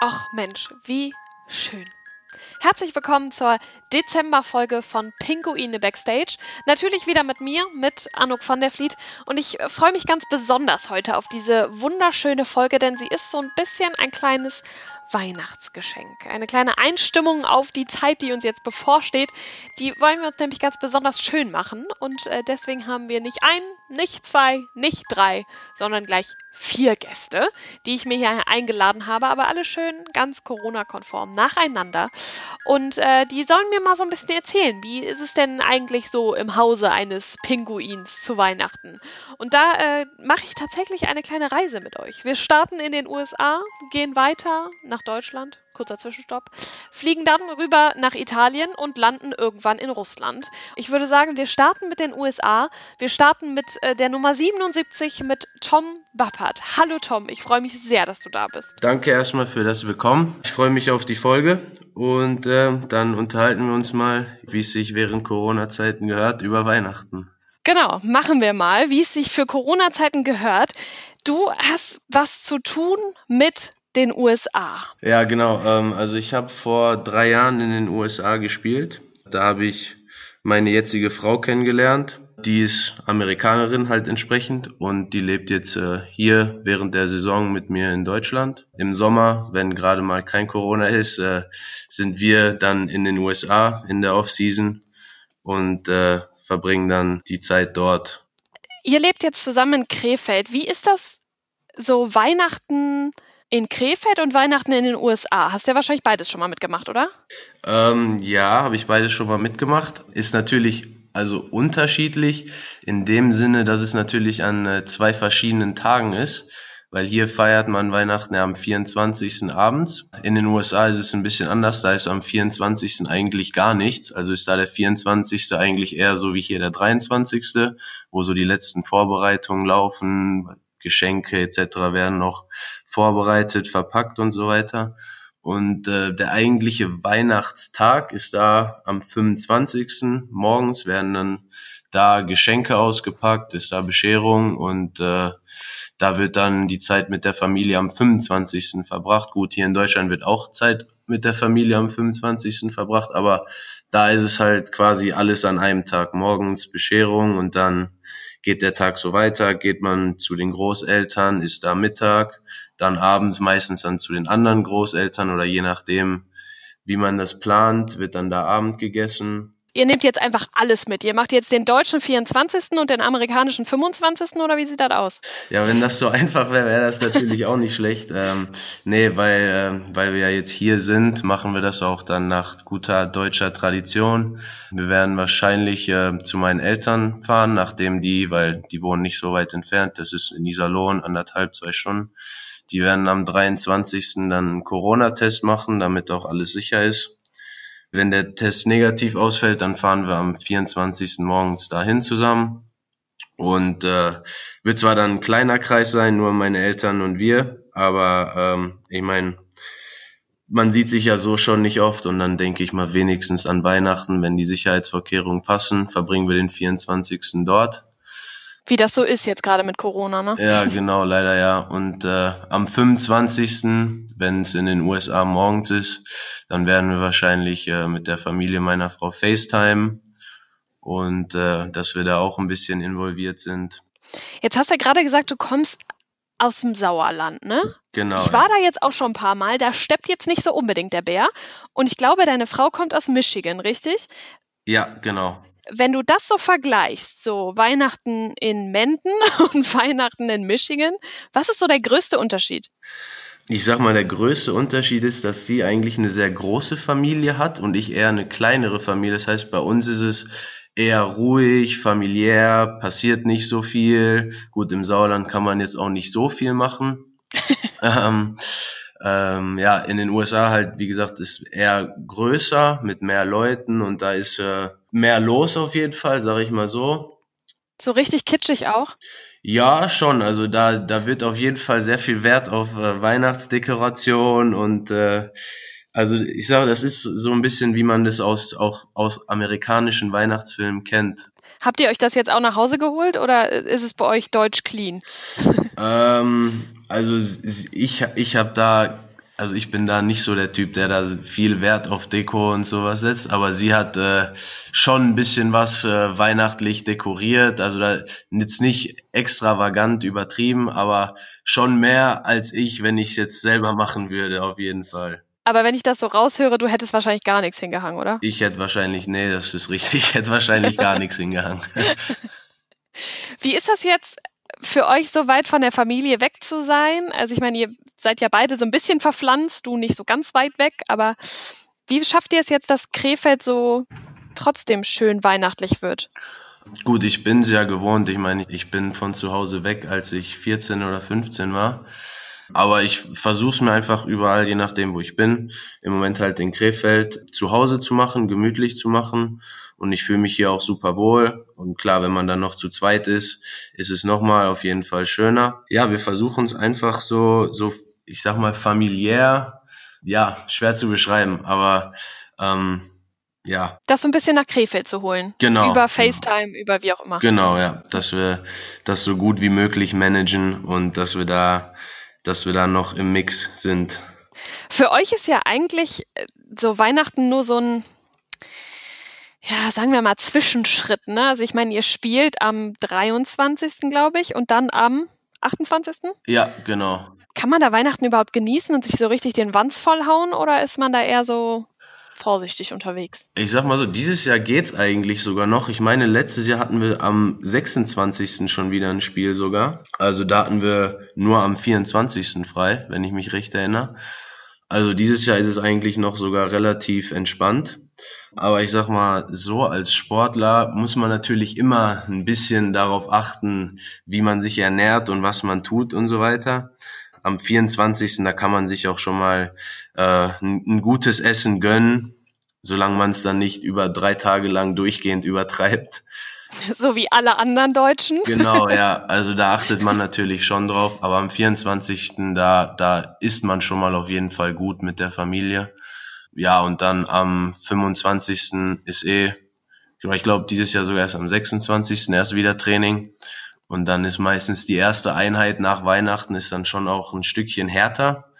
Och Mensch, wie schön. Herzlich willkommen zur Dezemberfolge von Pinguine Backstage. Natürlich wieder mit mir, mit Anouk van der Vliet. Und ich äh, freue mich ganz besonders heute auf diese wunderschöne Folge, denn sie ist so ein bisschen ein kleines Weihnachtsgeschenk. Eine kleine Einstimmung auf die Zeit, die uns jetzt bevorsteht. Die wollen wir uns nämlich ganz besonders schön machen. Und äh, deswegen haben wir nicht ein, nicht zwei, nicht drei, sondern gleich vier Gäste, die ich mir hier eingeladen habe, aber alle schön ganz Corona-konform nacheinander. Und äh, die sollen mir mal so ein bisschen erzählen, wie ist es denn eigentlich so im Hause eines Pinguins zu Weihnachten? Und da äh, mache ich tatsächlich eine kleine Reise mit euch. Wir starten in den USA, gehen weiter nach Deutschland, kurzer Zwischenstopp, fliegen dann rüber nach Italien und landen irgendwann in Russland. Ich würde sagen, wir starten mit den USA. Wir starten mit äh, der Nummer 77 mit Tom Bappert. Hallo Tom, ich freue mich sehr, dass du da bist. Danke erstmal für das Willkommen. Ich freue mich auf die Folge und äh, dann unterhalten wir uns mal, wie es sich während Corona-Zeiten gehört, über Weihnachten. Genau, machen wir mal, wie es sich für Corona-Zeiten gehört. Du hast was zu tun mit den USA. Ja, genau. Ähm, also ich habe vor drei Jahren in den USA gespielt. Da habe ich meine jetzige Frau kennengelernt. Die ist Amerikanerin halt entsprechend und die lebt jetzt äh, hier während der Saison mit mir in Deutschland. Im Sommer, wenn gerade mal kein Corona ist, äh, sind wir dann in den USA in der Off-Season und äh, verbringen dann die Zeit dort. Ihr lebt jetzt zusammen in Krefeld. Wie ist das so Weihnachten in Krefeld und Weihnachten in den USA. Hast du ja wahrscheinlich beides schon mal mitgemacht, oder? Ähm, ja, habe ich beides schon mal mitgemacht. Ist natürlich also unterschiedlich in dem Sinne, dass es natürlich an äh, zwei verschiedenen Tagen ist, weil hier feiert man Weihnachten ja am 24. abends. In den USA ist es ein bisschen anders, da ist am 24. eigentlich gar nichts, also ist da der 24. eigentlich eher so wie hier der 23., wo so die letzten Vorbereitungen laufen, Geschenke etc. werden noch vorbereitet, verpackt und so weiter. Und äh, der eigentliche Weihnachtstag ist da am 25. Morgens werden dann da Geschenke ausgepackt, ist da Bescherung und äh, da wird dann die Zeit mit der Familie am 25. verbracht. Gut, hier in Deutschland wird auch Zeit mit der Familie am 25. verbracht, aber da ist es halt quasi alles an einem Tag. Morgens Bescherung und dann geht der Tag so weiter, geht man zu den Großeltern, ist da Mittag, dann abends meistens dann zu den anderen Großeltern oder je nachdem, wie man das plant, wird dann da Abend gegessen ihr nehmt jetzt einfach alles mit. Ihr macht jetzt den deutschen 24. und den amerikanischen 25. oder wie sieht das aus? Ja, wenn das so einfach wäre, wäre das natürlich auch nicht schlecht. Ähm, nee, weil, ähm, weil wir ja jetzt hier sind, machen wir das auch dann nach guter deutscher Tradition. Wir werden wahrscheinlich äh, zu meinen Eltern fahren, nachdem die, weil die wohnen nicht so weit entfernt, das ist in Iserlohn, anderthalb, zwei Stunden. Die werden am 23. dann einen Corona-Test machen, damit auch alles sicher ist. Wenn der Test negativ ausfällt, dann fahren wir am 24. morgens dahin zusammen. Und äh, wird zwar dann ein kleiner Kreis sein, nur meine Eltern und wir, aber ähm, ich meine, man sieht sich ja so schon nicht oft und dann denke ich mal wenigstens an Weihnachten, wenn die Sicherheitsvorkehrungen passen, verbringen wir den 24. dort. Wie das so ist jetzt gerade mit Corona, ne? Ja, genau, leider ja. Und äh, am 25., wenn es in den USA morgens ist, dann werden wir wahrscheinlich äh, mit der Familie meiner Frau FaceTime und äh, dass wir da auch ein bisschen involviert sind. Jetzt hast du ja gerade gesagt, du kommst aus dem Sauerland, ne? Genau. Ich war da jetzt auch schon ein paar Mal. Da steppt jetzt nicht so unbedingt der Bär. Und ich glaube, deine Frau kommt aus Michigan, richtig? Ja, genau wenn du das so vergleichst, so Weihnachten in Menden und Weihnachten in Michigan, was ist so der größte Unterschied? Ich sag mal, der größte Unterschied ist, dass sie eigentlich eine sehr große Familie hat und ich eher eine kleinere Familie. Das heißt, bei uns ist es eher ruhig, familiär, passiert nicht so viel. Gut, im Sauerland kann man jetzt auch nicht so viel machen. ähm, ähm, ja, in den USA halt, wie gesagt, ist eher größer mit mehr Leuten und da ist äh, mehr los auf jeden Fall, sage ich mal so. So richtig kitschig auch? Ja, schon. Also da, da wird auf jeden Fall sehr viel Wert auf äh, Weihnachtsdekoration und äh, Also ich sage, das ist so ein bisschen, wie man das aus, auch aus amerikanischen Weihnachtsfilmen kennt. Habt ihr euch das jetzt auch nach Hause geholt oder ist es bei euch deutsch clean? Ähm, also ich, ich habe da also ich bin da nicht so der Typ, der da viel Wert auf Deko und sowas setzt, aber sie hat äh, schon ein bisschen was äh, weihnachtlich dekoriert, also da jetzt nicht extravagant übertrieben, aber schon mehr als ich, wenn ich es jetzt selber machen würde, auf jeden Fall. Aber wenn ich das so raushöre, du hättest wahrscheinlich gar nichts hingehangen, oder? Ich hätte wahrscheinlich, nee, das ist richtig, ich hätte wahrscheinlich gar nichts hingehangen. Wie ist das jetzt? für euch so weit von der Familie weg zu sein? Also ich meine, ihr seid ja beide so ein bisschen verpflanzt, du nicht so ganz weit weg, aber wie schafft ihr es jetzt, dass Krefeld so trotzdem schön weihnachtlich wird? Gut, ich bin es ja gewohnt. Ich meine, ich bin von zu Hause weg, als ich 14 oder 15 war. Aber ich versuche es mir einfach überall, je nachdem, wo ich bin, im Moment halt in Krefeld zu Hause zu machen, gemütlich zu machen. Und ich fühle mich hier auch super wohl. Und klar, wenn man dann noch zu zweit ist, ist es nochmal auf jeden Fall schöner. Ja, wir versuchen es einfach so, so, ich sag mal, familiär. Ja, schwer zu beschreiben, aber ähm, ja. Das so ein bisschen nach Krefeld zu holen. Genau. Über FaceTime, genau. über wie auch immer. Genau, ja. Dass wir das so gut wie möglich managen und dass wir da dass wir da noch im Mix sind. Für euch ist ja eigentlich äh, so Weihnachten nur so ein, ja, sagen wir mal, Zwischenschritt. Ne? Also ich meine, ihr spielt am 23. glaube ich und dann am 28. Ja, genau. Kann man da Weihnachten überhaupt genießen und sich so richtig den Wanz vollhauen oder ist man da eher so vorsichtig unterwegs. Ich sag mal so, dieses Jahr geht's eigentlich sogar noch. Ich meine, letztes Jahr hatten wir am 26. schon wieder ein Spiel sogar. Also da hatten wir nur am 24. frei, wenn ich mich recht erinnere. Also dieses Jahr ist es eigentlich noch sogar relativ entspannt. Aber ich sag mal, so als Sportler muss man natürlich immer ein bisschen darauf achten, wie man sich ernährt und was man tut und so weiter. Am 24. da kann man sich auch schon mal äh, ein, ein gutes Essen gönnen, solange man es dann nicht über drei Tage lang durchgehend übertreibt. So wie alle anderen Deutschen. Genau, ja. Also da achtet man natürlich schon drauf. Aber am 24. da, da isst man schon mal auf jeden Fall gut mit der Familie. Ja, und dann am 25. ist eh, ich glaube, dieses Jahr sogar erst am 26. erst wieder Training. Und dann ist meistens die erste Einheit nach Weihnachten ist dann schon auch ein Stückchen härter.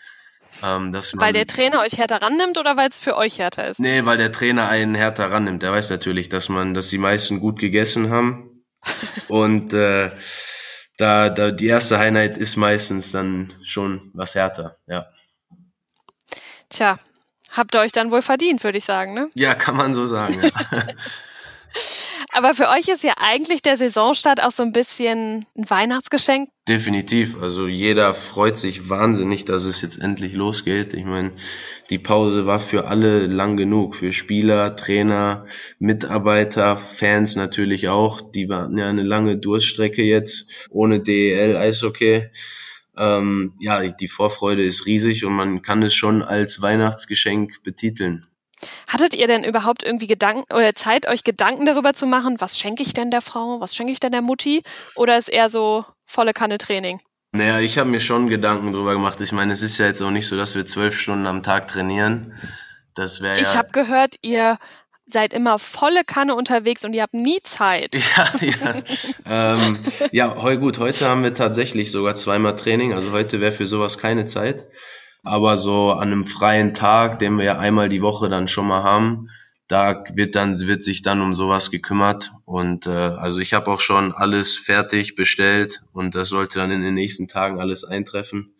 Ähm, weil der Trainer euch härter rannimmt oder weil es für euch härter ist? Nee, weil der Trainer einen härter rannimmt. Der weiß natürlich, dass man, dass die meisten gut gegessen haben. und äh, da, da die erste Einheit ist meistens dann schon was härter, ja. Tja, habt ihr euch dann wohl verdient, würde ich sagen, ne? Ja, kann man so sagen. Ja. Aber für euch ist ja eigentlich der Saisonstart auch so ein bisschen ein Weihnachtsgeschenk. Definitiv. Also jeder freut sich wahnsinnig, dass es jetzt endlich losgeht. Ich meine, die Pause war für alle lang genug. Für Spieler, Trainer, Mitarbeiter, Fans natürlich auch. Die waren ja eine lange Durststrecke jetzt ohne DEL Eishockey. Ähm, ja, die Vorfreude ist riesig und man kann es schon als Weihnachtsgeschenk betiteln. Hattet ihr denn überhaupt irgendwie Gedanken oder Zeit, euch Gedanken darüber zu machen, was schenke ich denn der Frau, was schenke ich denn der Mutti? Oder ist eher so volle Kanne Training? Naja, ich habe mir schon Gedanken darüber gemacht. Ich meine, es ist ja jetzt auch nicht so, dass wir zwölf Stunden am Tag trainieren. Das wäre ja. Ich habe gehört, ihr seid immer volle Kanne unterwegs und ihr habt nie Zeit. Ja, ja. ähm, ja, gut, heute haben wir tatsächlich sogar zweimal Training. Also heute wäre für sowas keine Zeit. Aber so an einem freien Tag, den wir ja einmal die Woche dann schon mal haben, da wird dann wird sich dann um sowas gekümmert und äh, also ich habe auch schon alles fertig bestellt und das sollte dann in den nächsten Tagen alles eintreffen.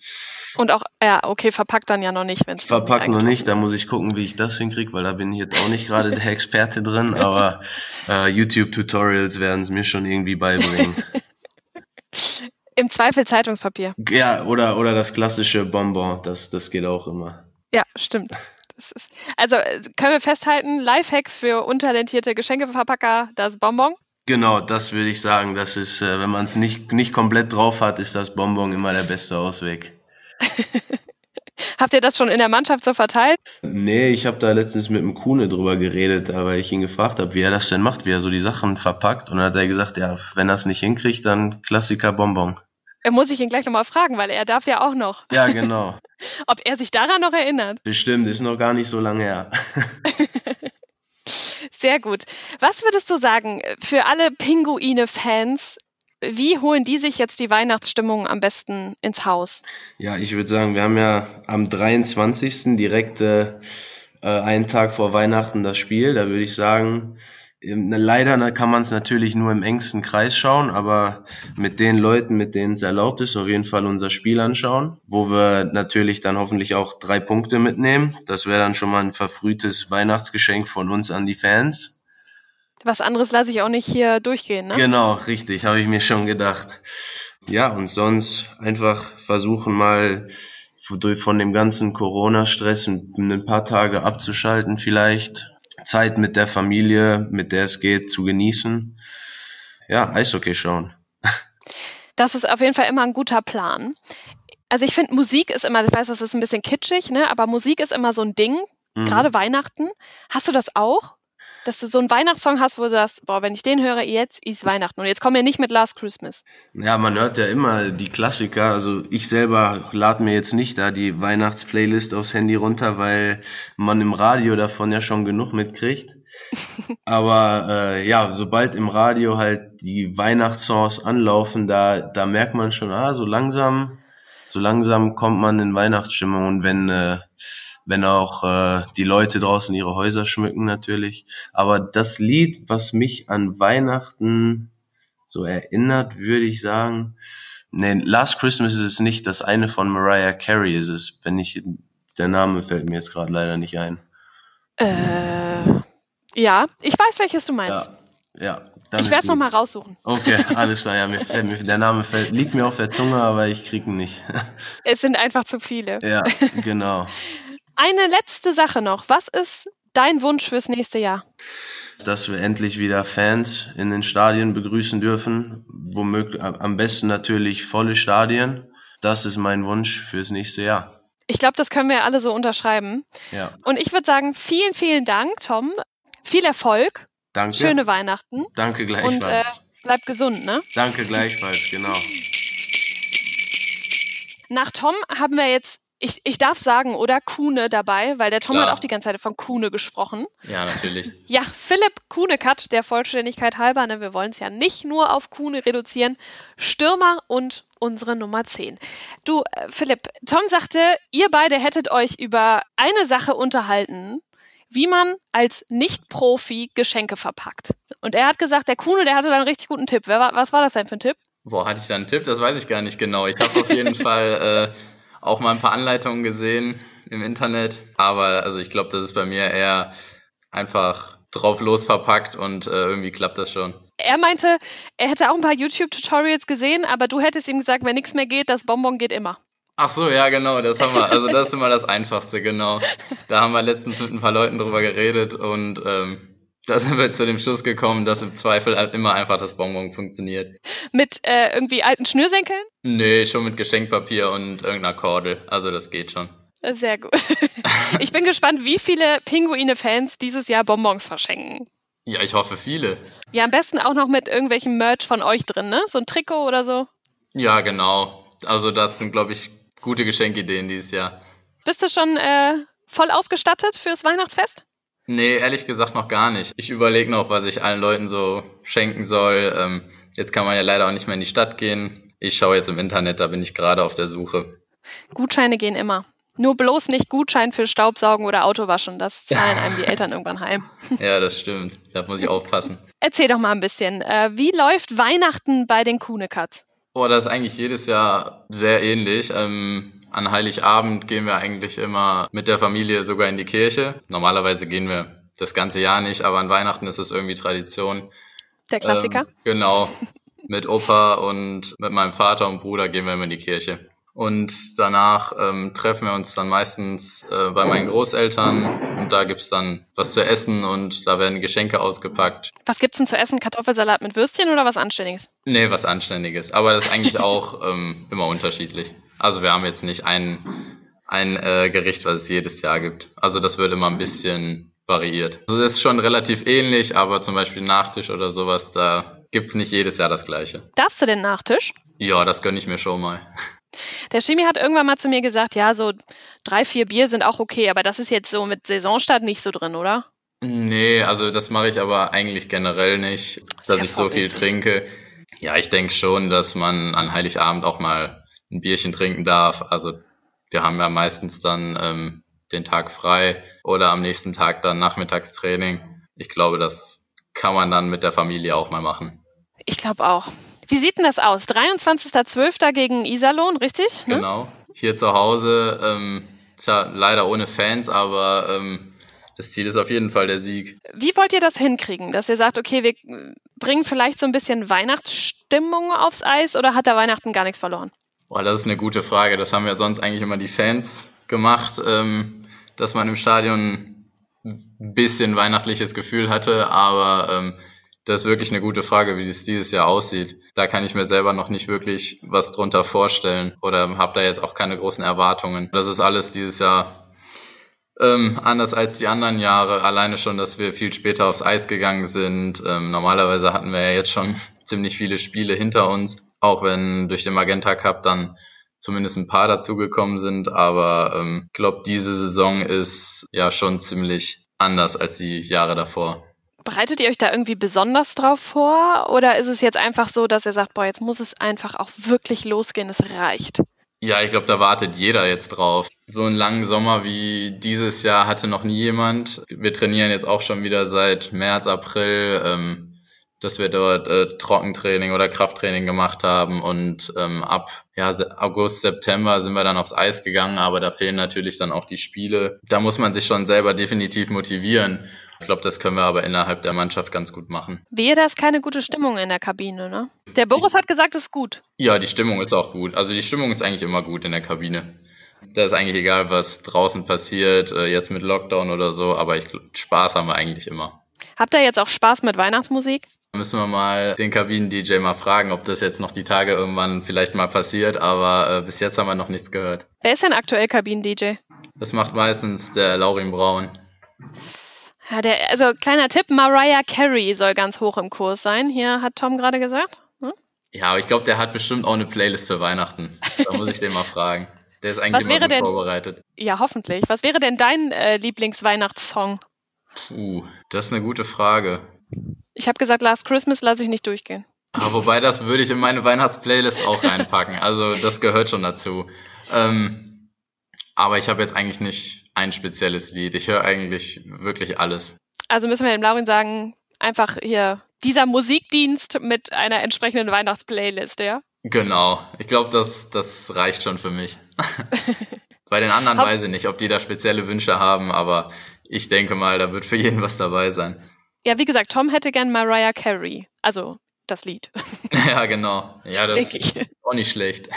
Und auch ja okay verpackt dann ja noch nicht, wenn es verpackt noch nicht. Da muss ich gucken, wie ich das hinkriege, weil da bin ich jetzt auch nicht gerade der Experte drin. Aber äh, YouTube Tutorials werden es mir schon irgendwie beibringen. Im Zweifel Zeitungspapier. Ja, oder, oder das klassische Bonbon, das, das geht auch immer. Ja, stimmt. Ist, also äh, können wir festhalten, Lifehack für untalentierte Geschenkeverpacker, das Bonbon? Genau, das würde ich sagen. Das ist, äh, wenn man es nicht, nicht komplett drauf hat, ist das Bonbon immer der beste Ausweg. Habt ihr das schon in der Mannschaft so verteilt? Nee, ich habe da letztens mit dem Kuhne drüber geredet, weil ich ihn gefragt habe, wie er das denn macht, wie er so die Sachen verpackt. Und dann hat er gesagt, ja, wenn er es nicht hinkriegt, dann Klassiker Bonbon. Er muss ich ihn gleich nochmal fragen, weil er darf ja auch noch. Ja, genau. Ob er sich daran noch erinnert. Bestimmt, ist noch gar nicht so lange her. Sehr gut. Was würdest du sagen für alle Pinguine-Fans? Wie holen die sich jetzt die Weihnachtsstimmung am besten ins Haus? Ja, ich würde sagen, wir haben ja am 23. direkt äh, äh, einen Tag vor Weihnachten das Spiel. Da würde ich sagen, ähm, leider kann man es natürlich nur im engsten Kreis schauen, aber mit den Leuten, mit denen es erlaubt ist, auf jeden Fall unser Spiel anschauen, wo wir natürlich dann hoffentlich auch drei Punkte mitnehmen. Das wäre dann schon mal ein verfrühtes Weihnachtsgeschenk von uns an die Fans. Was anderes lasse ich auch nicht hier durchgehen, ne? Genau, richtig, habe ich mir schon gedacht. Ja, und sonst einfach versuchen mal von dem ganzen Corona-Stress ein paar Tage abzuschalten vielleicht Zeit mit der Familie, mit der es geht, zu genießen. Ja, Eishockey schauen. Das ist auf jeden Fall immer ein guter Plan. Also ich finde, Musik ist immer, ich weiß, das ist ein bisschen kitschig, ne? aber Musik ist immer so ein Ding, mhm. gerade Weihnachten. Hast du das auch? Dass du so einen Weihnachtssong hast, wo du sagst, boah, wenn ich den höre, jetzt ist Weihnachten. Und jetzt kommen wir nicht mit Last Christmas. Ja, man hört ja immer die Klassiker. Also ich selber lade mir jetzt nicht da die Weihnachtsplaylist aufs Handy runter, weil man im Radio davon ja schon genug mitkriegt. Aber äh, ja, sobald im Radio halt die Weihnachtssongs anlaufen, da, da merkt man schon, ah, so langsam, so langsam kommt man in Weihnachtsstimmung. Und wenn äh, wenn auch äh, die Leute draußen ihre Häuser schmücken natürlich. Aber das Lied, was mich an Weihnachten so erinnert, würde ich sagen, nee, Last Christmas ist es nicht, das eine von Mariah Carey ist es, wenn ich, der Name fällt mir jetzt gerade leider nicht ein. Äh, ja, ich weiß, welches du meinst. Ja, ja ich werde es nochmal raussuchen. Okay, alles klar. Ja, mir fällt, mir, der Name fällt, liegt mir auf der Zunge, aber ich kriege ihn nicht. Es sind einfach zu viele. Ja, genau. Eine letzte Sache noch. Was ist dein Wunsch fürs nächste Jahr? Dass wir endlich wieder Fans in den Stadien begrüßen dürfen. Womöglich am besten natürlich volle Stadien. Das ist mein Wunsch fürs nächste Jahr. Ich glaube, das können wir alle so unterschreiben. Ja. Und ich würde sagen, vielen, vielen Dank, Tom. Viel Erfolg. Danke. Schöne Weihnachten. Danke gleichfalls. Und äh, bleib gesund, ne? Danke gleichfalls, genau. Nach Tom haben wir jetzt ich, ich darf sagen, oder Kuhne dabei, weil der Tom Klar. hat auch die ganze Zeit von Kuhne gesprochen. Ja, natürlich. Ja, Philipp Kuhnekat, der Vollständigkeit halber, ne, wir wollen es ja nicht nur auf Kuhne reduzieren, Stürmer und unsere Nummer 10. Du, äh, Philipp, Tom sagte, ihr beide hättet euch über eine Sache unterhalten, wie man als Nicht-Profi Geschenke verpackt. Und er hat gesagt, der Kuhne, der hatte da einen richtig guten Tipp. Wer, was war das denn für ein Tipp? Boah, hatte ich da einen Tipp? Das weiß ich gar nicht genau. Ich habe auf jeden Fall äh, auch mal ein paar Anleitungen gesehen im Internet. Aber also ich glaube, das ist bei mir eher einfach drauf los verpackt und äh, irgendwie klappt das schon. Er meinte, er hätte auch ein paar YouTube-Tutorials gesehen, aber du hättest ihm gesagt, wenn nichts mehr geht, das Bonbon geht immer. Ach so, ja, genau, das haben wir. Also das ist immer das Einfachste, genau. Da haben wir letztens mit ein paar Leuten drüber geredet und ähm, da sind wir zu dem Schluss gekommen, dass im Zweifel halt immer einfach das Bonbon funktioniert. Mit äh, irgendwie alten Schnürsenkeln? Nee, schon mit Geschenkpapier und irgendeiner Kordel. Also das geht schon. Sehr gut. Ich bin gespannt, wie viele Pinguine-Fans dieses Jahr Bonbons verschenken. Ja, ich hoffe viele. Ja, am besten auch noch mit irgendwelchem Merch von euch drin, ne? So ein Trikot oder so. Ja, genau. Also das sind, glaube ich, gute Geschenkideen dieses Jahr. Bist du schon äh, voll ausgestattet fürs Weihnachtsfest? Nee, ehrlich gesagt noch gar nicht. Ich überlege noch, was ich allen Leuten so schenken soll. Ähm, jetzt kann man ja leider auch nicht mehr in die Stadt gehen. Ich schaue jetzt im Internet, da bin ich gerade auf der Suche. Gutscheine gehen immer. Nur bloß nicht Gutschein für Staubsaugen oder Autowaschen. Das zahlen einem die Eltern irgendwann heim. Ja, das stimmt. Da muss ich aufpassen. Erzähl doch mal ein bisschen. Äh, wie läuft Weihnachten bei den Kuhnekatz? Oh, das ist eigentlich jedes Jahr sehr ähnlich. Ähm, an Heiligabend gehen wir eigentlich immer mit der Familie sogar in die Kirche. Normalerweise gehen wir das ganze Jahr nicht, aber an Weihnachten ist es irgendwie Tradition. Der Klassiker? Ähm, genau. Mit Opa und mit meinem Vater und Bruder gehen wir immer in die Kirche. Und danach ähm, treffen wir uns dann meistens äh, bei meinen Großeltern und da gibt's dann was zu essen und da werden Geschenke ausgepackt. Was gibt's denn zu essen? Kartoffelsalat mit Würstchen oder was Anständiges? Nee, was Anständiges. Aber das ist eigentlich auch ähm, immer unterschiedlich. Also wir haben jetzt nicht ein, ein äh, Gericht, was es jedes Jahr gibt. Also das wird immer ein bisschen variiert. Also das ist schon relativ ähnlich, aber zum Beispiel Nachtisch oder sowas, da gibt's nicht jedes Jahr das gleiche. Darfst du den Nachtisch? Ja, das gönne ich mir schon mal. Der Chemie hat irgendwann mal zu mir gesagt, ja, so drei, vier Bier sind auch okay, aber das ist jetzt so mit Saisonstart nicht so drin, oder? Nee, also das mache ich aber eigentlich generell nicht, dass ja ich so viel trinke. Ja, ich denke schon, dass man an Heiligabend auch mal ein Bierchen trinken darf. Also wir haben ja meistens dann ähm, den Tag frei oder am nächsten Tag dann Nachmittagstraining. Ich glaube, das kann man dann mit der Familie auch mal machen. Ich glaube auch. Wie sieht denn das aus? 23.12. gegen Iserlohn, richtig? Ne? Genau. Hier zu Hause, ähm, tja, leider ohne Fans, aber ähm, das Ziel ist auf jeden Fall der Sieg. Wie wollt ihr das hinkriegen, dass ihr sagt, okay, wir bringen vielleicht so ein bisschen Weihnachtsstimmung aufs Eis oder hat da Weihnachten gar nichts verloren? Boah, das ist eine gute Frage. Das haben ja sonst eigentlich immer die Fans gemacht, ähm, dass man im Stadion ein bisschen weihnachtliches Gefühl hatte, aber ähm, das ist wirklich eine gute Frage, wie es dieses Jahr aussieht. Da kann ich mir selber noch nicht wirklich was drunter vorstellen oder habe da jetzt auch keine großen Erwartungen. Das ist alles dieses Jahr ähm, anders als die anderen Jahre, alleine schon, dass wir viel später aufs Eis gegangen sind. Ähm, normalerweise hatten wir ja jetzt schon ziemlich viele Spiele hinter uns, auch wenn durch den Magenta Cup dann zumindest ein paar dazugekommen sind. Aber ich ähm, glaube, diese Saison ist ja schon ziemlich anders als die Jahre davor. Bereitet ihr euch da irgendwie besonders drauf vor? Oder ist es jetzt einfach so, dass ihr sagt, boah, jetzt muss es einfach auch wirklich losgehen, es reicht? Ja, ich glaube, da wartet jeder jetzt drauf. So einen langen Sommer wie dieses Jahr hatte noch nie jemand. Wir trainieren jetzt auch schon wieder seit März, April, ähm, dass wir dort äh, Trockentraining oder Krafttraining gemacht haben und ähm, ab ja, August, September sind wir dann aufs Eis gegangen, aber da fehlen natürlich dann auch die Spiele. Da muss man sich schon selber definitiv motivieren. Ich glaube, das können wir aber innerhalb der Mannschaft ganz gut machen. Wehe, da ist keine gute Stimmung in der Kabine, ne? Der Boris hat gesagt, es ist gut. Ja, die Stimmung ist auch gut. Also die Stimmung ist eigentlich immer gut in der Kabine. Da ist eigentlich egal, was draußen passiert, äh, jetzt mit Lockdown oder so, aber ich, Spaß haben wir eigentlich immer. Habt ihr jetzt auch Spaß mit Weihnachtsmusik? Müssen wir mal den Kabinen-DJ mal fragen, ob das jetzt noch die Tage irgendwann vielleicht mal passiert, aber äh, bis jetzt haben wir noch nichts gehört. Wer ist denn aktuell Kabinen-DJ? Das macht meistens der Laurin Braun. Ja, der, also kleiner Tipp, Mariah Carey soll ganz hoch im Kurs sein. Hier hat Tom gerade gesagt. Hm? Ja, aber ich glaube, der hat bestimmt auch eine Playlist für Weihnachten. Da muss ich den mal fragen. Der ist eigentlich Was immer gut denn, vorbereitet. Ja, hoffentlich. Was wäre denn dein äh, Lieblingsweihnachtssong? Puh, das ist eine gute Frage. Ich habe gesagt, Last Christmas lasse ich nicht durchgehen. Aber wobei, das würde ich in meine Weihnachtsplaylist auch reinpacken. Also das gehört schon dazu. Ähm, aber ich habe jetzt eigentlich nicht ein spezielles Lied. Ich höre eigentlich wirklich alles. Also müssen wir dem Laurin sagen, einfach hier dieser Musikdienst mit einer entsprechenden Weihnachtsplaylist, ja? Genau. Ich glaube, das, das reicht schon für mich. Bei den anderen weiß ich nicht, ob die da spezielle Wünsche haben, aber ich denke mal, da wird für jeden was dabei sein. Ja, wie gesagt, Tom hätte gern Mariah Carey. Also das Lied. ja, genau. Ja, das ist auch nicht schlecht.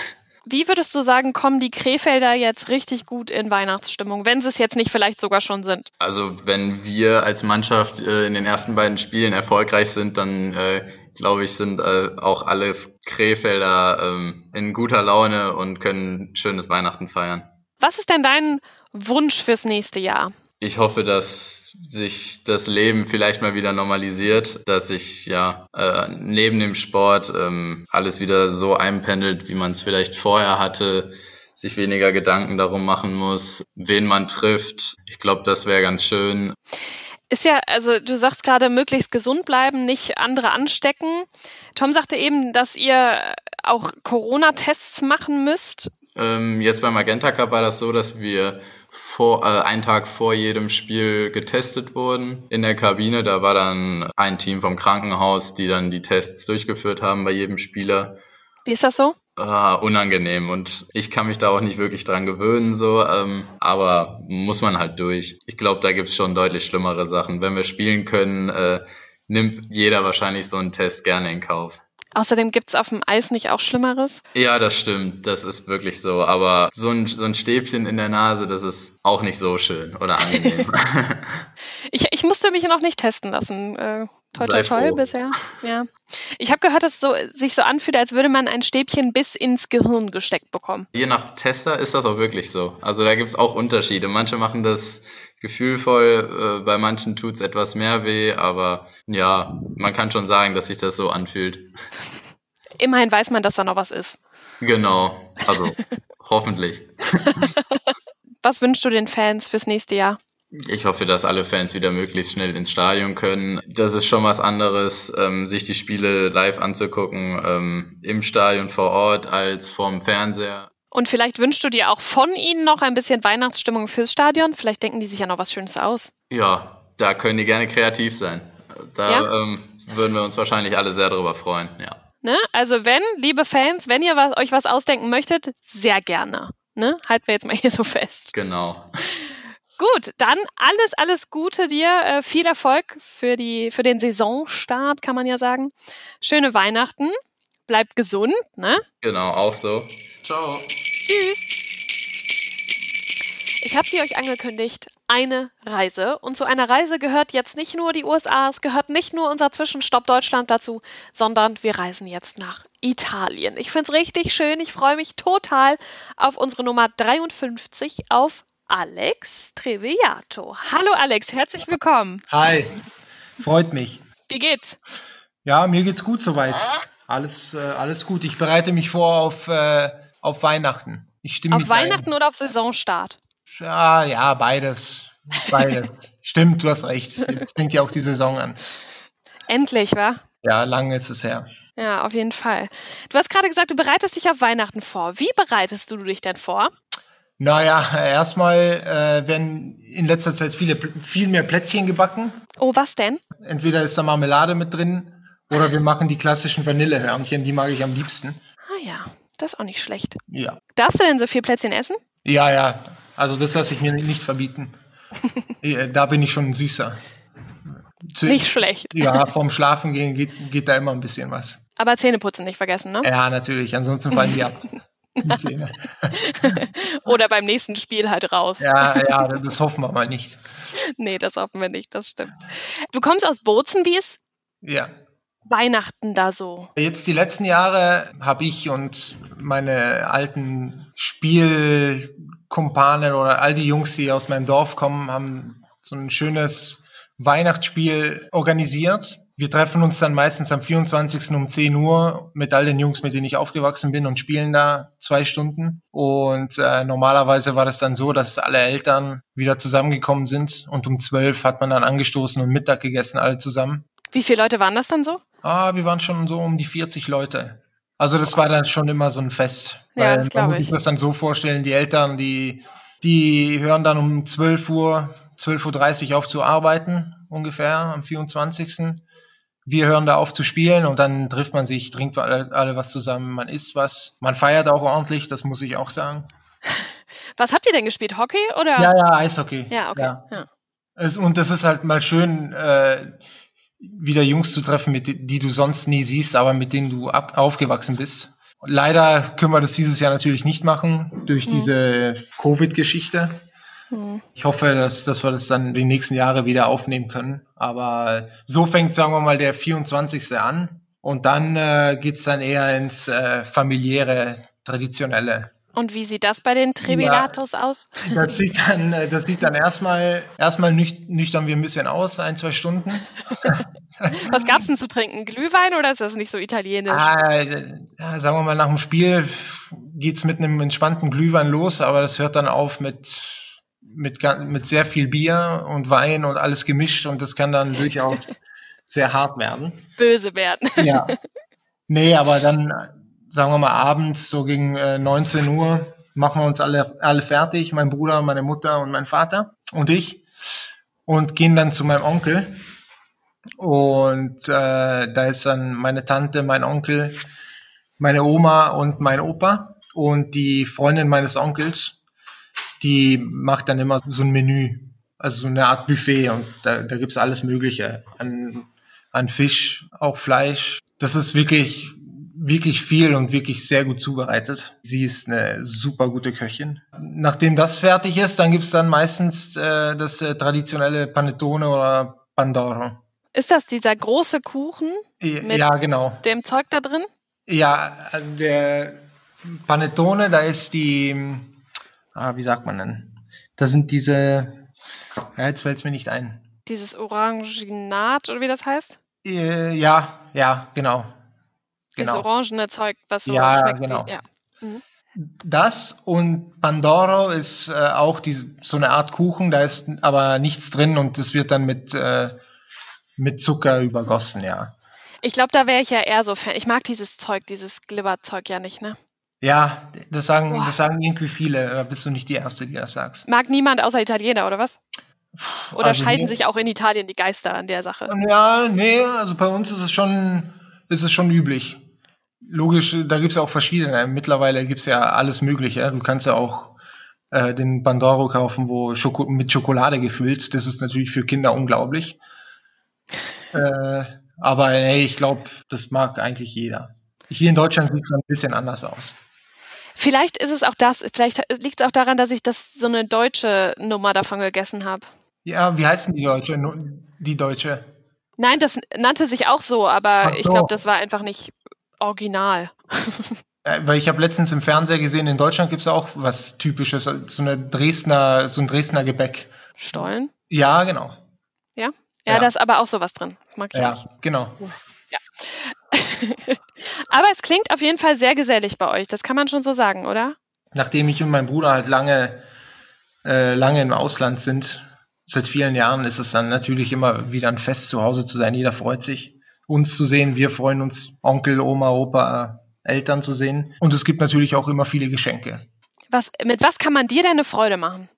Wie würdest du sagen, kommen die Krefelder jetzt richtig gut in Weihnachtsstimmung, wenn sie es jetzt nicht vielleicht sogar schon sind? Also wenn wir als Mannschaft äh, in den ersten beiden Spielen erfolgreich sind, dann äh, glaube ich, sind äh, auch alle Krefelder ähm, in guter Laune und können schönes Weihnachten feiern. Was ist denn dein Wunsch fürs nächste Jahr? Ich hoffe, dass sich das Leben vielleicht mal wieder normalisiert, dass sich ja äh, neben dem Sport ähm, alles wieder so einpendelt, wie man es vielleicht vorher hatte, sich weniger Gedanken darum machen muss, wen man trifft. Ich glaube, das wäre ganz schön. Ist ja, also du sagst gerade, möglichst gesund bleiben, nicht andere anstecken. Tom sagte eben, dass ihr auch Corona-Tests machen müsst. Ähm, jetzt beim Magenta Cup war das so, dass wir vor, äh, einen Tag vor jedem Spiel getestet wurden in der Kabine. Da war dann ein Team vom Krankenhaus, die dann die Tests durchgeführt haben bei jedem Spieler. Wie ist das so? Uh, unangenehm und ich kann mich da auch nicht wirklich dran gewöhnen, so, ähm, aber muss man halt durch. Ich glaube, da gibt's schon deutlich schlimmere Sachen. Wenn wir spielen können, äh, nimmt jeder wahrscheinlich so einen Test gerne in Kauf. Außerdem gibt es auf dem Eis nicht auch Schlimmeres? Ja, das stimmt. Das ist wirklich so. Aber so ein, so ein Stäbchen in der Nase, das ist auch nicht so schön oder angenehm. ich, ich musste mich noch nicht testen lassen. Äh, toi, toi, toi bisher. Ja. Ich habe gehört, dass es so, sich so anfühlt, als würde man ein Stäbchen bis ins Gehirn gesteckt bekommen. Je nach Tester ist das auch wirklich so. Also da gibt es auch Unterschiede. Manche machen das gefühlvoll, äh, bei manchen tut es etwas mehr weh, aber ja, man kann schon sagen, dass sich das so anfühlt. immerhin weiß man, dass da noch was ist. Genau, also hoffentlich. Was wünschst du den Fans fürs nächste Jahr? Ich hoffe, dass alle Fans wieder möglichst schnell ins Stadion können. Das ist schon was anderes, ähm, sich die Spiele live anzugucken, ähm, im Stadion vor Ort als vorm Fernseher. Und vielleicht wünschst du dir auch von ihnen noch ein bisschen Weihnachtsstimmung fürs Stadion. Vielleicht denken die sich ja noch was Schönes aus. Ja, da können die gerne kreativ sein. Da Ja? ähm, würden wir uns wahrscheinlich alle sehr drüber freuen, ja. Ne? Also wenn, liebe Fans, wenn ihr was, euch was ausdenken möchtet, sehr gerne. Ne? Halten wir jetzt mal hier so fest. Genau. Gut, dann alles, alles Gute dir. Äh, viel Erfolg für, die, für den Saisonstart, kann man ja sagen. Schöne Weihnachten. Bleibt gesund. Ne? Genau, auch so. Ciao. Tschüss. Ich habe sie euch angekündigt, eine Reise. Und zu einer Reise gehört jetzt nicht nur die USA, es gehört nicht nur unser Zwischenstopp Deutschland dazu, sondern wir reisen jetzt nach Italien. Ich finde es richtig schön. Ich freue mich total auf unsere Nummer 53, auf Alex Treviato. Hallo Alex, herzlich willkommen. Hi, freut mich. Wie geht's? Ja, mir geht's gut soweit. Alles, äh, alles gut. Ich bereite mich vor auf, äh, auf Weihnachten. Ich stimme Auf Weihnachten ein. oder auf Saisonstart? Ja, ja, beides. Beides. Stimmt, du hast recht. Jetzt fängt ja auch die Saison an. Endlich, wa? Ja, lange ist es her. Ja, auf jeden Fall. Du hast gerade gesagt, du bereitest dich auf Weihnachten vor. Wie bereitest du dich denn vor? Naja, erstmal äh, werden in letzter Zeit viele, viel mehr Plätzchen gebacken. Oh, was denn? Entweder ist da Marmelade mit drin oder wir machen die klassischen Vanillehörnchen, die mag ich am liebsten. Ah ja, das ist auch nicht schlecht. Ja. Darfst du denn so viel Plätzchen essen? Ja, ja. Also das lasse ich mir nicht verbieten. Ja, da bin ich schon Süßer. Zu- Nicht schlecht. Ja, vorm Schlafen gehen geht, geht da immer ein bisschen was. Aber Zähneputzen nicht vergessen, ne? Ja, natürlich. Ansonsten fallen die ab. Die Zähne. Oder beim nächsten Spiel halt raus. Ja, ja, das hoffen wir mal nicht. Nee, das hoffen wir nicht, das stimmt. Du kommst aus Bozen, wie ist Ja. Weihnachten da so? Jetzt die letzten Jahre habe ich und meine alten Spielkumpanen oder all die Jungs, die aus meinem Dorf kommen, haben so ein schönes Weihnachtsspiel organisiert. Wir treffen uns dann meistens am 24. um 10 Uhr mit all den Jungs, mit denen ich aufgewachsen bin und spielen da zwei Stunden. Und äh, normalerweise war das dann so, dass alle Eltern wieder zusammengekommen sind und um 12 hat man dann angestoßen und Mittag gegessen, alle zusammen. Wie viele Leute waren das dann so? Ah, wir waren schon so um die 40 Leute. Also das war dann schon immer so ein Fest. Ja, Weil das man muss ich. sich das dann so vorstellen, die Eltern, die, die hören dann um 12 Uhr, 12.30 Uhr auf zu arbeiten, ungefähr am 24. Wir hören da auf zu spielen und dann trifft man sich, trinkt alle, alle was zusammen, man isst was. Man feiert auch ordentlich, das muss ich auch sagen. Was habt ihr denn gespielt? Hockey oder? Ja, ja, Eishockey. Ja, okay. Ja. Es, und das ist halt mal schön, äh, wieder Jungs zu treffen, mit die, die du sonst nie siehst, aber mit denen du ab, aufgewachsen bist. Leider können wir das dieses Jahr natürlich nicht machen durch Mhm. diese Covid-Geschichte. Hm. Ich hoffe, dass, dass wir das dann die nächsten Jahre wieder aufnehmen können. Aber so fängt, sagen wir mal, der 24. an. Und dann äh, geht's dann eher ins äh, familiäre, traditionelle. Und wie sieht das bei den Trevilatos aus? Das sieht dann, äh, das sieht dann erstmal, erstmal nüch, nüchtern wir ein bisschen aus, ein, zwei Stunden. Was gab's denn zu trinken? Glühwein oder ist das nicht so italienisch? Ah, äh, ja, sagen wir mal, nach dem Spiel geht's mit einem entspannten Glühwein los, aber das hört dann auf mit, mit, mit sehr viel Bier und Wein und alles gemischt und das kann dann durchaus sehr hart werden. Böse werden. Ja. Nee, aber dann, sagen wir mal, abends, so gegen äh, 19 Uhr, machen wir uns alle, alle fertig, mein Bruder, meine Mutter und mein Vater und ich, und gehen dann zu meinem Onkel. Und äh, da ist dann meine Tante, mein Onkel, meine Oma und mein Opa und die Freundin meines Onkels, die macht dann immer so ein Menü, also so eine Art Buffet und da, da gibt's alles Mögliche an, an Fisch, auch Fleisch. Das ist wirklich, wirklich viel und wirklich sehr gut zubereitet. Sie ist eine super gute Köchin. Nachdem das fertig ist, dann gibt's dann meistens äh, das äh, traditionelle Panettone oder Pandoro. Ist das dieser große Kuchen, Mit- Ja, genau. dem Zeug da drin? Ja, also der Panettone, da ist die, ah, wie sagt man denn? Da sind diese, ja, jetzt fällt's mir nicht ein. Dieses Oranginat oder wie das heißt? Äh, ja, ja, genau. Dieses Genau. orangene Zeug, was so Ja, schmeckt genau. wie. Ja. Mhm. Das und Pandoro ist äh, auch die, so eine Art Kuchen, da ist aber nichts drin und das wird dann mit, äh, mit Zucker übergossen, ja. Ich glaube, da wäre ich ja eher so Fan. Ich mag dieses Zeug, dieses Glibberzeug ja nicht, ne? Ja, das sagen, Boah. das sagen irgendwie viele, da bist du nicht die Erste, die das sagst. Mag niemand außer Italiener, oder was? Oder Also scheiden hier- sich auch in Italien die Geister an der Sache? Ja, nee, also bei uns ist es schon, ist es schon üblich. Logisch, da gibt's ja auch verschiedene. Mittlerweile gibt's ja alles Mögliche. Du kannst ja auch äh, den Pandoro kaufen, wo Schoko mit Schokolade gefüllt. Das ist natürlich für Kinder unglaublich. äh, aber nee, ich glaube, das mag eigentlich jeder. Hier in Deutschland sieht's dann ein bisschen anders aus. Vielleicht ist es auch das, vielleicht liegt es auch daran, dass ich das so eine deutsche Nummer davon gegessen habe. Ja, wie heißt denn die Deutsche? Die Deutsche. Nein, das nannte sich auch so, aber Ach ich so. glaube, das war einfach nicht original. Äh, weil ich habe letztens im Fernseher gesehen, in Deutschland gibt's auch was Typisches, so eine Dresdner, so ein Dresdner Gebäck. Stollen? Ja, genau. Ja? Ja, Ja. da ist aber auch sowas drin. Mag ich Ja, nicht. genau. Aber es klingt auf jeden Fall sehr gesellig bei euch. Das kann man schon so sagen, oder? Nachdem ich und mein Bruder halt lange, äh, lange im Ausland sind, seit vielen Jahren, ist es dann natürlich immer wieder ein Fest zu Hause zu sein. Jeder freut sich, uns zu sehen. Wir freuen uns, Onkel, Oma, Opa, Eltern zu sehen. Und es gibt natürlich auch immer viele Geschenke. Was, mit was kann man dir denn eine Freude machen?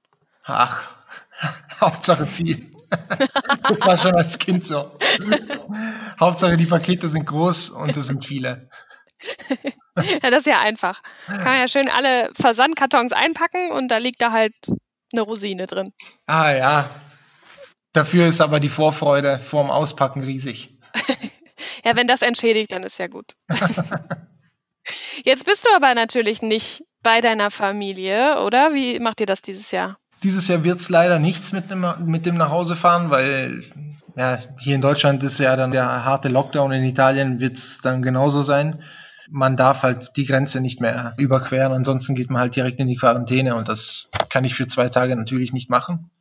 Ach, Hauptsache viel. das war schon als Kind so. Hauptsache die Pakete sind groß und es sind viele. Ja, das ist ja einfach. Kann man ja schön alle Versandkartons einpacken und da liegt da halt eine Rosine drin. Ah ja. Dafür ist aber die Vorfreude vorm Auspacken riesig. Ja, wenn das entschädigt, dann ist ja gut. Jetzt bist du aber natürlich nicht bei deiner Familie, oder? Wie macht ihr das dieses Jahr? Dieses Jahr wird's leider nichts mit dem, mit dem Nachhausefahren, weil ja, hier in Deutschland ist ja dann der harte Lockdown, in Italien wird's dann genauso sein. Man darf halt die Grenze nicht mehr überqueren, ansonsten geht man halt direkt in die Quarantäne und das kann ich für zwei Tage natürlich nicht machen.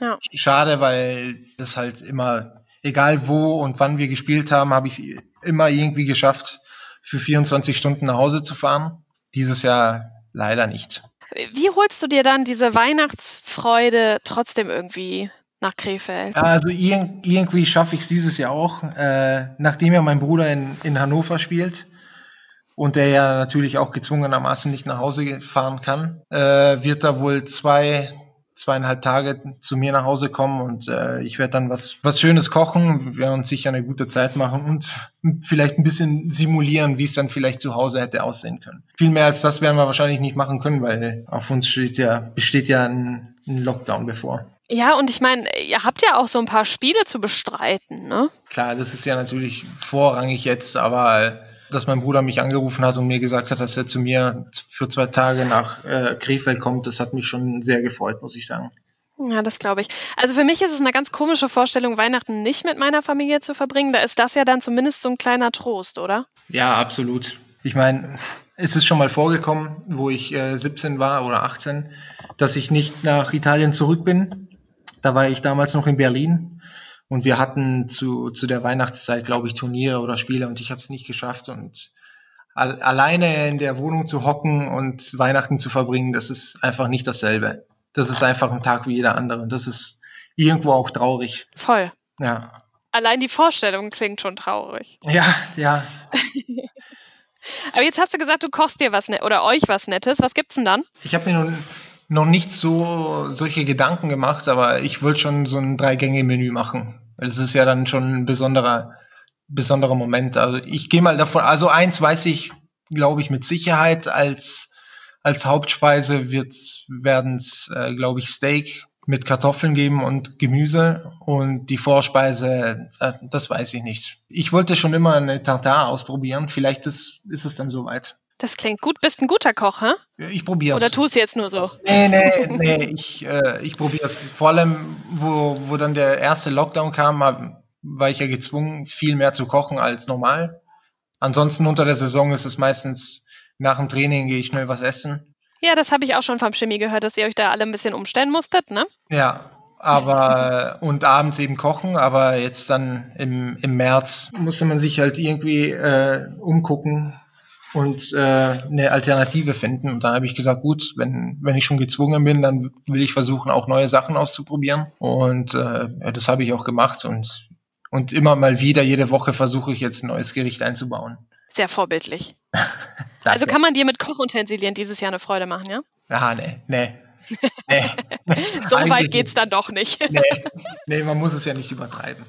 Ja. Schade, weil das halt immer, egal wo und wann wir gespielt haben, habe ich es immer irgendwie geschafft, für 24 Stunden nach Hause zu fahren. Dieses Jahr leider nicht. Wie holst du dir dann diese Weihnachtsfreude trotzdem irgendwie nach Krefeld? Also ir irgendwie schaffe ich es dieses Jahr auch, äh, nachdem ja mein Bruder in, in Hannover spielt und der ja natürlich auch gezwungenermaßen nicht nach Hause fahren kann, äh, wird er wohl zwei, zweieinhalb Tage zu mir nach Hause kommen und äh, ich werde dann was, was Schönes kochen, wir werden uns sicher eine gute Zeit machen und vielleicht ein bisschen simulieren, wie es dann vielleicht zu Hause hätte aussehen können. Viel mehr als das werden wir wahrscheinlich nicht machen können, weil auf uns steht ja, besteht ja ein, ein Lockdown bevor. Ja, und ich meine, ihr habt ja auch so ein paar Spiele zu bestreiten, ne? Klar, das ist ja natürlich vorrangig jetzt, aber dass mein Bruder mich angerufen hat und mir gesagt hat, dass er zu mir für zwei Tage nach äh, Krefeld kommt, das hat mich schon sehr gefreut, muss ich sagen. Ja, das glaube ich. Also für mich ist es eine ganz komische Vorstellung, Weihnachten nicht mit meiner Familie zu verbringen. Da ist das ja dann zumindest so ein kleiner Trost, oder? Ja, absolut. Ich meine, es ist schon mal vorgekommen, wo ich äh, 17 war oder 18, dass ich nicht nach Italien zurück bin. Da war ich damals noch in Berlin und wir hatten zu, zu der Weihnachtszeit, glaube ich, Turniere oder Spiele und ich habe es nicht geschafft und al alleine in der Wohnung zu hocken und Weihnachten zu verbringen, das ist einfach nicht dasselbe. Das ist einfach ein Tag wie jeder andere. und Das ist irgendwo auch traurig. Voll. Ja, Allein die Vorstellung klingt schon traurig. ja, ja. Aber jetzt hast du gesagt, du kochst dir was ne oder euch was Nettes. Was gibt's denn dann? Ich habe mir nun noch nicht so solche Gedanken gemacht, aber ich wollte schon so ein Drei-Gänge-Menü machen. Weil es ist ja dann schon ein besonderer, besonderer Moment. Also ich gehe mal davon, also eins weiß ich, glaube ich, mit Sicherheit als, als Hauptspeise wird werden es, äh, glaube ich, Steak mit Kartoffeln geben und Gemüse und die Vorspeise, äh, das weiß ich nicht. Ich wollte schon immer eine Tartare ausprobieren. Vielleicht ist, ist es dann soweit. Das klingt gut. Bist ein guter Koch, hä? Ich probiere Oder tust jetzt nur so? Nee, nee, nee, ich, äh, ich probiere es. Vor allem, wo, wo dann der erste Lockdown kam, hab, war ich ja gezwungen, viel mehr zu kochen als normal. Ansonsten unter der Saison ist es meistens nach dem Training gehe ich schnell was essen. Ja, das habe ich auch schon vom Schimmi gehört, dass ihr euch da alle ein bisschen umstellen musstet, ne? Ja, aber und abends eben kochen, aber jetzt dann im, im März musste man sich halt irgendwie äh, umgucken und äh, eine Alternative finden. Und dann habe ich gesagt, gut, wenn, wenn ich schon gezwungen bin, dann will ich versuchen, auch neue Sachen auszuprobieren. Und äh, ja, das habe ich auch gemacht und, und immer mal wieder, jede Woche versuche ich jetzt ein neues Gericht einzubauen. Sehr vorbildlich. also kann man dir mit Kochutensilien dieses Jahr eine Freude machen, ja? Ah, nee, nee. Nee. so weit geht's dann doch nicht. nee. nee, man muss es ja nicht übertreiben.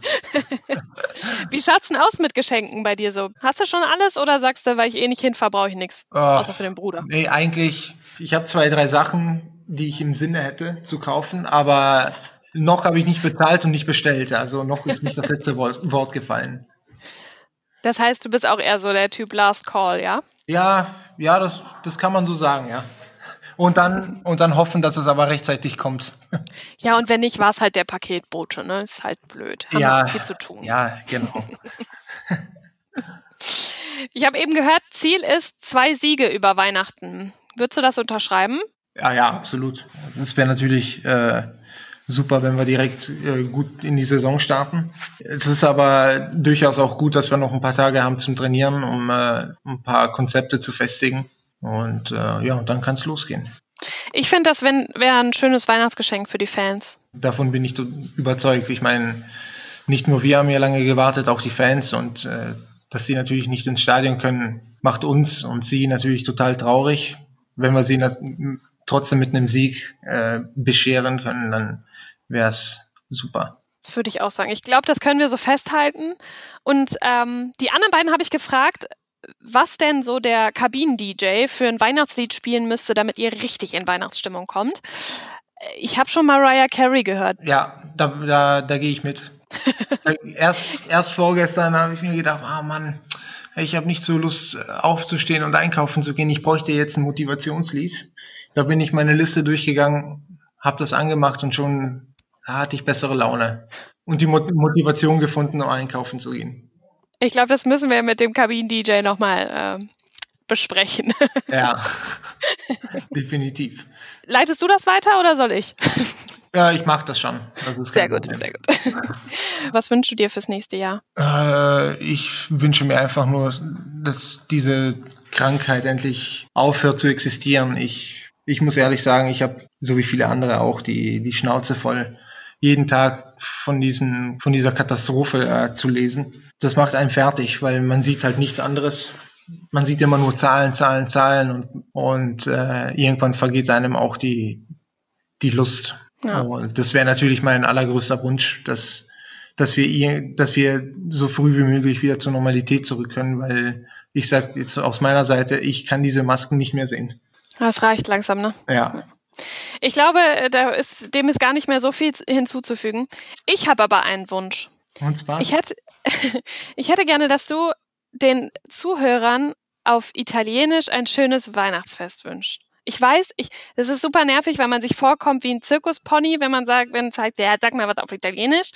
Wie schaut's denn aus mit Geschenken bei dir so? Hast du schon alles oder sagst du, weil ich eh nicht hinfahre, brauche ich nichts? Oh, außer für den Bruder. Nee, eigentlich, ich habe zwei, drei Sachen, die ich im Sinne hätte zu kaufen, aber noch habe ich nicht bezahlt und nicht bestellt. Also noch ist nicht das letzte Wort gefallen. Das heißt, du bist auch eher so der Typ Last Call, ja? Ja, ja, das, das kann man so sagen, ja und dann, und dann hoffen, dass es aber rechtzeitig kommt. Ja, und wenn nicht, war es halt der Paketbote, ne? Ist halt blöd. Haben ja, viel zu tun. Ja, genau. ich habe eben gehört, Ziel ist zwei Siege über Weihnachten. Würdest du das unterschreiben? Ja, ja, absolut. Das wäre natürlich äh, super, wenn wir direkt äh, gut in die Saison starten. Es ist aber durchaus auch gut, dass wir noch ein paar Tage haben zum Trainieren, um äh, ein paar Konzepte zu festigen. Und äh, ja, und dann kann es losgehen. Ich finde, das wäre ein schönes Weihnachtsgeschenk für die Fans. Davon bin ich überzeugt. Ich meine, nicht nur wir haben hier lange gewartet, auch die Fans. Und äh, dass sie natürlich nicht ins Stadion können, macht uns und sie natürlich total traurig. Wenn wir sie trotzdem mit einem Sieg äh, bescheren können, dann wäre es super. Das würde ich auch sagen. Ich glaube, das können wir so festhalten. Und ähm, die anderen beiden habe ich gefragt, was denn so der Kabinen-DJ für ein Weihnachtslied spielen müsste, damit ihr richtig in Weihnachtsstimmung kommt. Ich habe schon Mariah Carey gehört. Ja, da, da, da gehe ich mit. erst, erst vorgestern habe ich mir gedacht, ah oh Mann, ich habe nicht so Lust aufzustehen und einkaufen zu gehen. Ich bräuchte jetzt ein Motivationslied. Da bin ich meine Liste durchgegangen, habe das angemacht und schon hatte ich bessere Laune und die Motivation gefunden, um einkaufen zu gehen. Ich glaube, das müssen wir mit dem Kabinen-DJ nochmal äh, besprechen. Ja, definitiv. Leitest du das weiter oder soll ich? Ja, ich mache das schon. Das sehr gut, Problem. sehr gut. Was wünschst du dir fürs nächste Jahr? Äh, ich wünsche mir einfach nur, dass diese Krankheit endlich aufhört zu existieren. Ich, ich muss ehrlich sagen, ich habe, so wie viele andere auch, die, die Schnauze voll jeden Tag von, diesen, von dieser Katastrophe äh, zu lesen. Das macht einen fertig, weil man sieht halt nichts anderes. Man sieht immer nur Zahlen, Zahlen, Zahlen und, und äh, irgendwann vergeht einem auch die, die Lust. Ja. Und das wäre natürlich mein allergrößter Wunsch, dass, dass, wir, dass wir so früh wie möglich wieder zur Normalität zurück können, weil ich sage jetzt aus meiner Seite, ich kann diese Masken nicht mehr sehen. Das reicht langsam, ne? Ja. Ich glaube, äh, da ist, dem ist gar nicht mehr so viel hinzuzufügen. Ich habe aber einen Wunsch. Und zwar? Ich hätte, ich hätte gerne, dass du den Zuhörern auf Italienisch ein schönes Weihnachtsfest wünscht. Ich weiß, ich, das ist super nervig, weil man sich vorkommt wie ein Zirkuspony, wenn man sagt, wenn zeigt, der sag mal was auf Italienisch.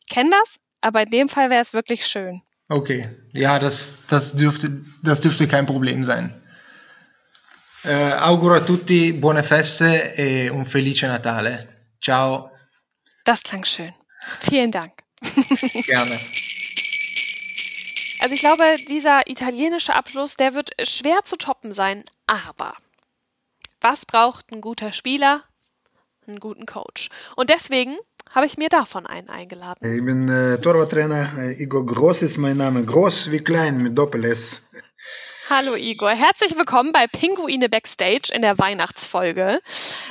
Ich kenne das, aber in dem Fall wäre es wirklich schön. Okay, ja, das, das, dürfte, das dürfte kein Problem sein. Eh, auguro a tutti buone feste e un felice Natale. Ciao. Das klang schön. Vielen Dank. Gerne. Also ich glaube, dieser italienische Abschluss, der wird schwer zu toppen sein. Aber was braucht ein guter Spieler? Einen guten Coach. Und deswegen habe ich mir davon einen eingeladen. Ich bin äh, Torwarttrainer. Äh, Igor Groß ist mein Name. Groß wie klein mit Doppel-S. Hallo Igor, herzlich willkommen bei Pinguine Backstage in der Weihnachtsfolge.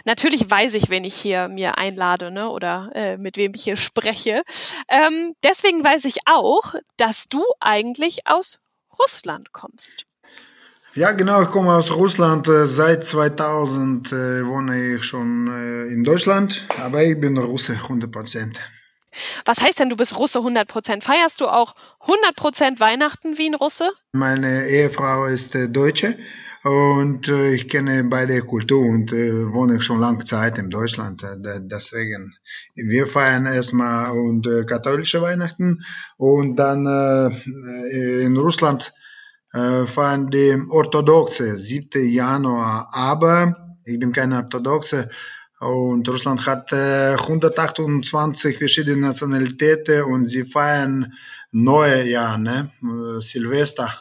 Natürlich weiß ich, wen ich hier mir einlade ne, oder äh, mit wem ich hier spreche. Ähm, deswegen weiß ich auch, dass du eigentlich aus Russland kommst. Ja, genau, ich komme aus Russland. Äh, seit 2000 äh, wohne ich schon äh, in Deutschland, aber ich bin Russe, 100 Prozent. Was heißt denn, du bist Russe 100%? Feierst du auch 100% Weihnachten wie ein Russe? Meine Ehefrau ist äh, Deutsche und äh, ich kenne beide Kulturen und äh, wohne schon lange Zeit in Deutschland. Deswegen, wir feiern erstmal und katholische Weihnachten und dann in Russland feiern die orthodoxe 7. Januar. Aber ich bin keine orthodoxe Und Russland hat äh, 128 verschiedene Nationalitäten und sie feiern neue Jahr, ne? Äh, Silvester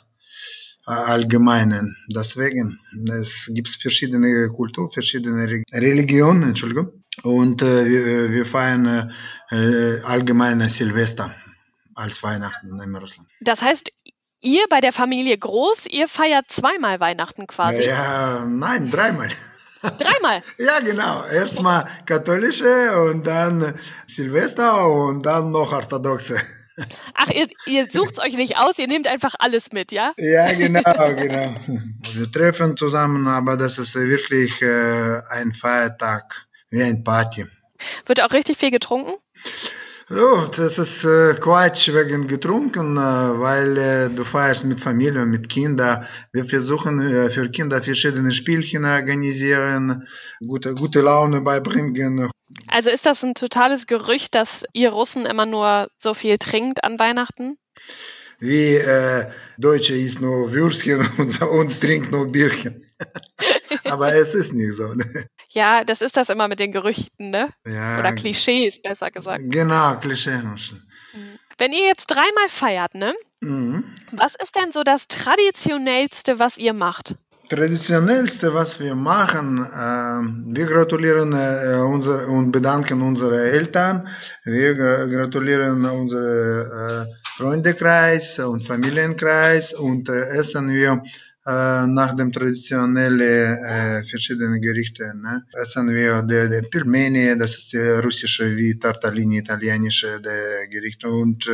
äh, allgemeinen. Deswegen, es gibt verschiedene Kulturen, verschiedene Re Religionen, Entschuldigung. Und äh, wir, wir feiern äh, allgemeine Silvester als Weihnachten in Russland. Das heißt, ihr bei der Familie Groß, ihr feiert zweimal Weihnachten quasi? Ja, nein, dreimal. Dreimal? ja, genau. Erstmal katholische und dann Silvester und dann noch orthodoxe. Ach, ihr, ihr sucht es euch nicht aus, ihr nehmt einfach alles mit, ja? Ja, genau, genau. Wir treffen zusammen, aber das ist wirklich äh, ein Feiertag, wie ein Party. Wird auch richtig viel getrunken? Ja, das ist äh, Quatsch wegen getrunken, äh, weil äh, du feierst mit Familie, mit Kindern. Wir versuchen äh, für Kinder verschiedene Spielchen organisieren, gute, gute Laune beibringen. Also ist das ein totales Gerücht, dass ihr Russen immer nur so viel trinkt an Weihnachten? Wie äh, Deutsche isst nur Würstchen und, und trinkt nur Bierchen. Aber es ist nicht so. Ne? Ja, das ist das immer mit den Gerüchten, ne? Ja, Oder Klischees, besser gesagt. Genau, Klischee. Wenn ihr jetzt dreimal feiert, ne? Mhm. Was ist denn so das Traditionellste, was ihr macht? Traditionellste, was wir machen, äh, wir gratulieren äh, unser, und bedanken unsere Eltern, wir gra gratulieren unsere äh, Freundekreis und Familienkreis und äh, essen wir nach dem traditionellen verschiedenen Gerichten. Ne? Essen wir die, die Pilmeni, das ist die russische wie Tartalini, italienische die Gerichte. Und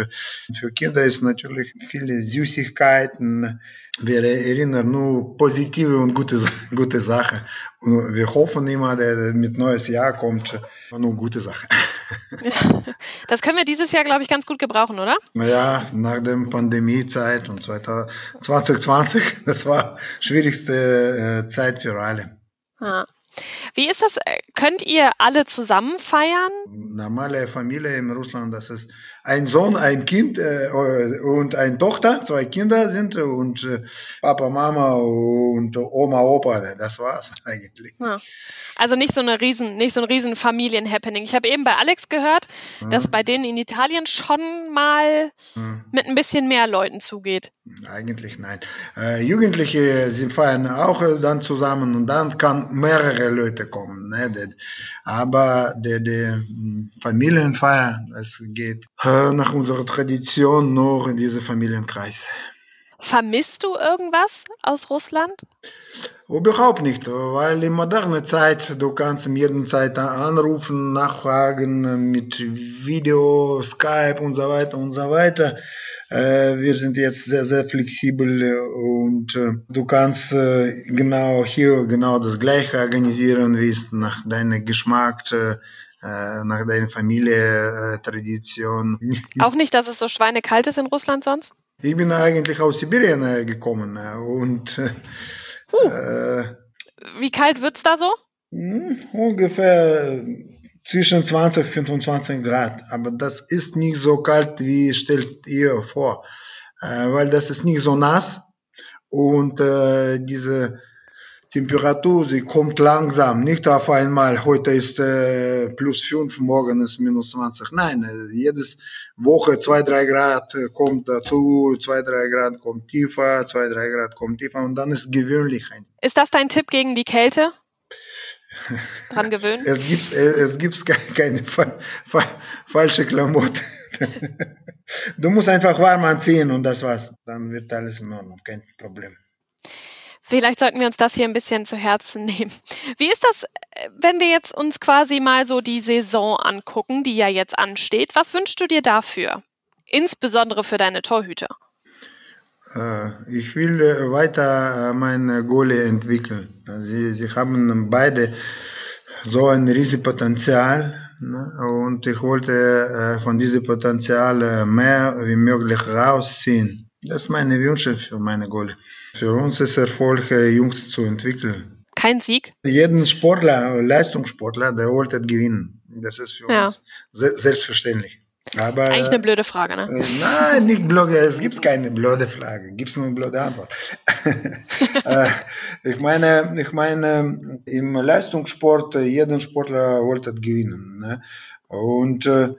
für Kinder ist natürlich viele Süßigkeiten. Wir erinnern nur positive und gute, gute Sachen. Und wir hoffen immer, dass mit neues Jahr kommt nur gute Sachen. Das können wir dieses Jahr, glaube ich, ganz gut gebrauchen, oder? Ja, nach der Pandemiezeit und 2020, das war schwierigste äh, Zeit für alle. Wie ist das? Könnt ihr alle zusammen feiern? Normale Familie in Russland, das ist ein Sohn, ein Kind äh, und eine Tochter, zwei Kinder sind und äh, Papa, Mama und Oma, Opa, das war's eigentlich. Ja. Also nicht so eine riesen, nicht so ein riesen Familienhappening. Ich habe eben bei Alex gehört, Mhm. dass bei denen in Italien schon mal Mhm. mit ein bisschen mehr Leuten zugeht. Eigentlich nein. Äh, Jugendliche, sie feiern auch äh, dann zusammen und dann kann mehrere Leute kommen. Ne? Aber die, die mh, Familienfeier, es geht äh, nach unserer Tradition nur in diesen Familienkreis. Vermisst du irgendwas aus Russland? Überhaupt nicht, weil in moderner Zeit, du kannst in jeder Zeit anrufen, nachfragen mit Video, Skype und so weiter und so weiter. Äh, wir sind jetzt sehr, sehr flexibel äh, und äh, du kannst genau hier genau das Gleiche organisieren, wie es nach deinem Geschmack, nach deiner Familie, Tradition. Auch nicht, dass es so schweinekalt ist in Russland sonst? Ich bin eigentlich aus Sibirien gekommen und Huh. äh, Wie kalt wird's da so? Hm, Ungefähr zwischen 20 und 25 Grad. Aber das ist nicht so kalt, wie stellt ihr vor. Äh, weil das ist nicht so nass und äh, diese Temperatur, sie kommt langsam, nicht auf einmal. Heute ist äh, plus 5, morgen ist minus 20. Nein, äh, jedes Woche 2, 3 Grad äh, kommt dazu, 2, 3 Grad kommt tiefer, 2, 3 Grad kommt tiefer und dann ist gewöhnlich. Ist das dein Tipp gegen die Kälte? Dran gewöhnen? Es gibt, es gibt ke- keine fa fa falsche Klamotten. Du musst einfach warm anziehen und das war's. Dann wird alles in Ordnung, kein Problem. Vielleicht sollten wir uns das hier ein bisschen zu Herzen nehmen. Wie ist das, wenn wir jetzt uns quasi mal so die Saison angucken, die ja jetzt ansteht? Was wünschst du dir dafür? Insbesondere für deine Torhüter. Äh, Ich will äh, weiter äh, meine Goalie entwickeln. Sie, sie haben beide so ein riesiges Potenzial. Ne? Und ich wollte von diesem Potenzial mehr wie möglich rausziehen. Das ist meine Wünsche für meine Goalie. Für uns ist Erfolg, Jungs zu entwickeln. Kein Sieg? Jeden Sportler, Leistungssportler, der wollte gewinnen. Das ist für Ja. uns se selbstverständlich. Aber, Eigentlich eine blöde Frage, ne? äh, nein, nicht blöde, es gibt keine blöde Frage, gibt es nur eine blöde Antwort. Äh, ich meine, ich meine, im Leistungssport, äh, jeden Sportler wollte gewinnen. Ne? Und äh,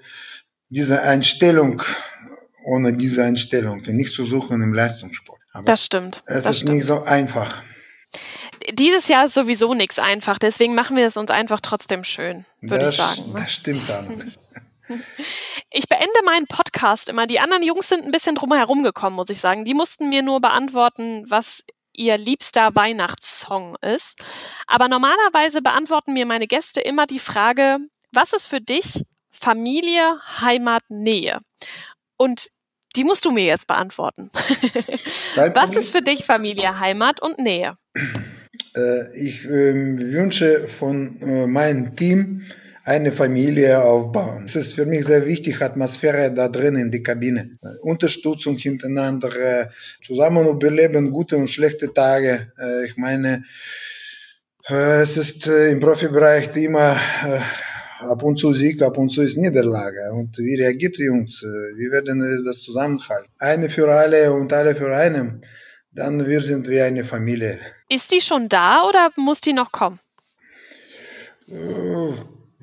diese Einstellung, ohne diese Einstellung, nicht zu suchen im Leistungssport. Aber Das stimmt. es Das ist stimmt. nicht so einfach. Dieses Jahr ist sowieso nichts einfach, deswegen machen wir es uns einfach trotzdem schön, würde ich sagen. Ne? das stimmt auch. Ich beende meinen Podcast immer. Die anderen Jungs sind ein bisschen drum herum gekommen, muss ich sagen. Die mussten mir nur beantworten, was ihr liebster Weihnachtssong ist. Aber normalerweise beantworten mir meine Gäste immer die Frage, was ist für dich Familie, Heimat, Nähe? Und die musst du mir jetzt beantworten. Was ist für dich Familie, Heimat und Nähe? Äh, Ich ähm, wünsche von äh, meinem Team eine Familie aufbauen. Es ist für mich sehr wichtig, Atmosphäre da drin in die Kabine. Unterstützung hintereinander, zusammen überleben gute und schlechte Tage. Äh, Ich meine, äh, es ist äh, im Profibereich immer ab und zu Sieg, ab und zu ist Niederlage. Und wie reagiert die Jungs? Wie werden wir das zusammenhalten? Eine für alle und alle für einen. Dann wir sind wie eine Familie. Ist die schon da oder muss die noch kommen?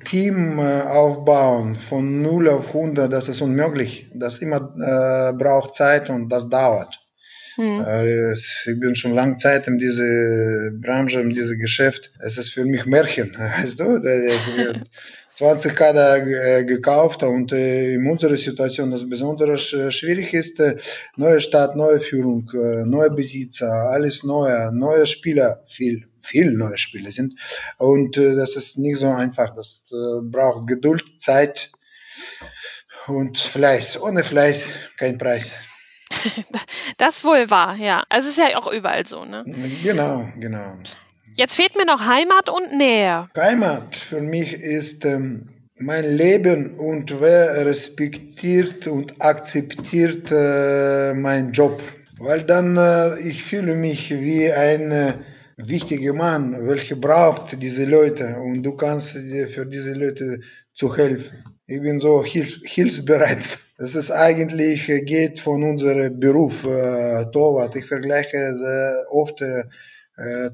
Team äh, aufbauen von 0 auf 100, das ist unmöglich. Das immer äh, braucht Zeit und das dauert. Hm. Äh, ich bin schon lange Zeit in diese Branche, in diesem Geschäft. Es ist für mich Märchen, weißt du? Da- da- 20 Kader äh, gekauft und in unserer Situation das besonders schwierig ist, neue Stadt, neue Führung, neue Besitzer, alles neue, neue Spieler, viel, viel neue Spieler sind und äh, das ist nicht so einfach. Das äh, braucht Geduld, Zeit und Fleiß. Ohne Fleiß kein Preis. Das wohl wahr, ja. Also es ist ja auch überall so, ne? Genau, genau. Jetzt fehlt mir noch Heimat und Nähe. Heimat für mich ist ähm, mein Leben und wer respektiert und akzeptiert äh, meinen Job. Weil dann äh, ich fühle mich wie ein wichtiger Mann, welcher braucht diese Leute und du kannst dir für diese Leute zu helfen. Ich bin so hilf hilfsbereit. Das ist eigentlich äh, geht von unserem Beruf äh, Torwart. Ich vergleiche sehr oft äh,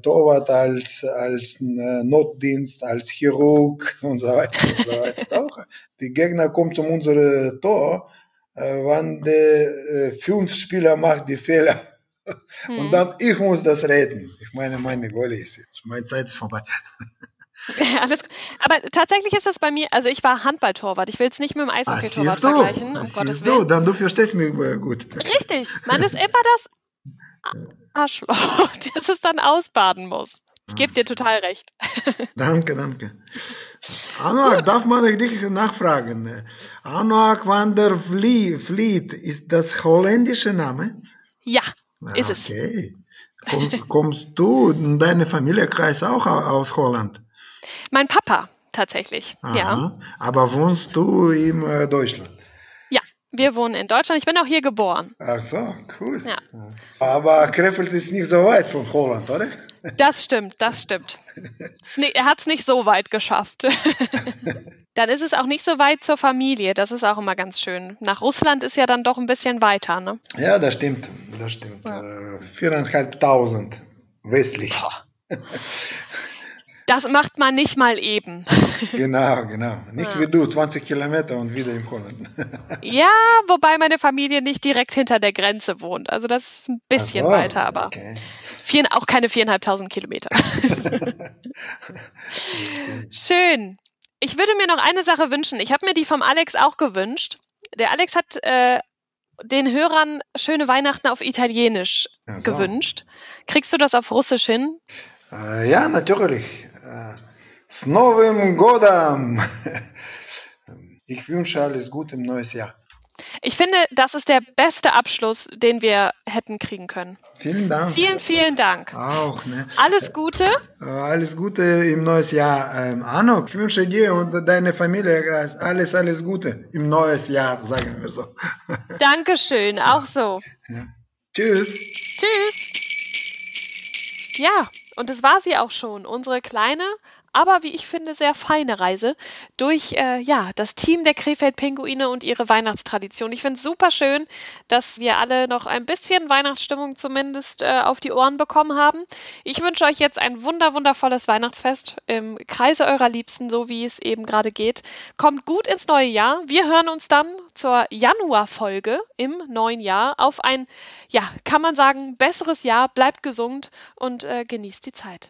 Torwart als, als äh, Notdienst, als Chirurg und so weiter. Und so weiter. Auch die Gegner kommen zu unserem Tor, äh, wenn der äh, fünf Spieler macht die Fehler. Hm. Und dann ich muss das retten. Ich meine, meine Goalie ist jetzt. Meine Zeit ist vorbei. Alles gut. Aber tatsächlich ist das bei mir, also ich war Handballtorwart. Ich will es nicht mit dem Ah, Eishockeytorwart du, vergleichen, um siehst Gottes du, dann du verstehst mich gut. Richtig, man ist immer das Arschloch, das es dann ausbaden muss. Ich gebe dir total recht. Danke, danke. Anuak, darf man dich nachfragen? Anuak van der Vlie- Vliet, ist das holländische Name? Ja, ist es. Okay. Kommst, kommst du und deine Familienkreis auch au- aus Holland? Mein Papa tatsächlich. Ja. Aha. Aber wohnst du in äh, Deutschland? Ja, wir wohnen in Deutschland. Ich bin auch hier geboren. Ach so, cool. Ja. Aber Krefeld ist nicht so weit von Holland, oder? Das stimmt, das stimmt. Er hat es nicht so weit geschafft. dann ist es auch nicht so weit zur Familie. Das ist auch immer ganz schön. Nach Russland ist ja dann doch ein bisschen weiter, ne? Ja, das stimmt. Das stimmt. Äh, Viereinhalbtausend westlich. Das macht man nicht mal eben. Genau, genau. Nicht Ja. wie du, 20 Kilometer und wieder in Holland. Ja, wobei meine Familie nicht direkt hinter der Grenze wohnt. Also das ist ein bisschen so, weiter, aber Okay. vier, auch keine viereinhalbtausend Kilometer. Schön. Ich würde mir noch eine Sache wünschen. Ich habe mir die vom Alex auch gewünscht. Der Alex hat äh, den Hörern schöne Weihnachten auf Italienisch so. gewünscht. Kriegst du das auf Russisch hin? Äh, ja, natürlich. S Novim Godam! Ich wünsche alles Gute im neues Jahr. Ich finde, das ist der beste Abschluss, den wir hätten kriegen können. Vielen Dank. Vielen, vielen Dank. Auch, ne? Alles Gute. Äh, Alles Gute im neues Jahr. Ähm, Anno, ich wünsche dir und deiner Familie alles, alles Gute im neues Jahr, sagen wir so. Dankeschön. Auch so. Tschüss. Tschüss. Ja, und das war sie auch schon, unsere kleine, aber wie ich finde, sehr feine Reise durch äh, ja, das Team der Krefeld-Pinguine und ihre Weihnachtstradition. Ich finde es super schön, dass wir alle noch ein bisschen Weihnachtsstimmung zumindest äh, auf die Ohren bekommen haben. Ich wünsche euch jetzt ein wunder, wundervolles Weihnachtsfest im Kreise eurer Liebsten, so wie es eben gerade geht. Kommt gut ins neue Jahr. Wir hören uns dann zur Januarfolge im neuen Jahr auf ein, ja, kann man sagen, besseres Jahr. Bleibt gesund und äh, genießt die Zeit.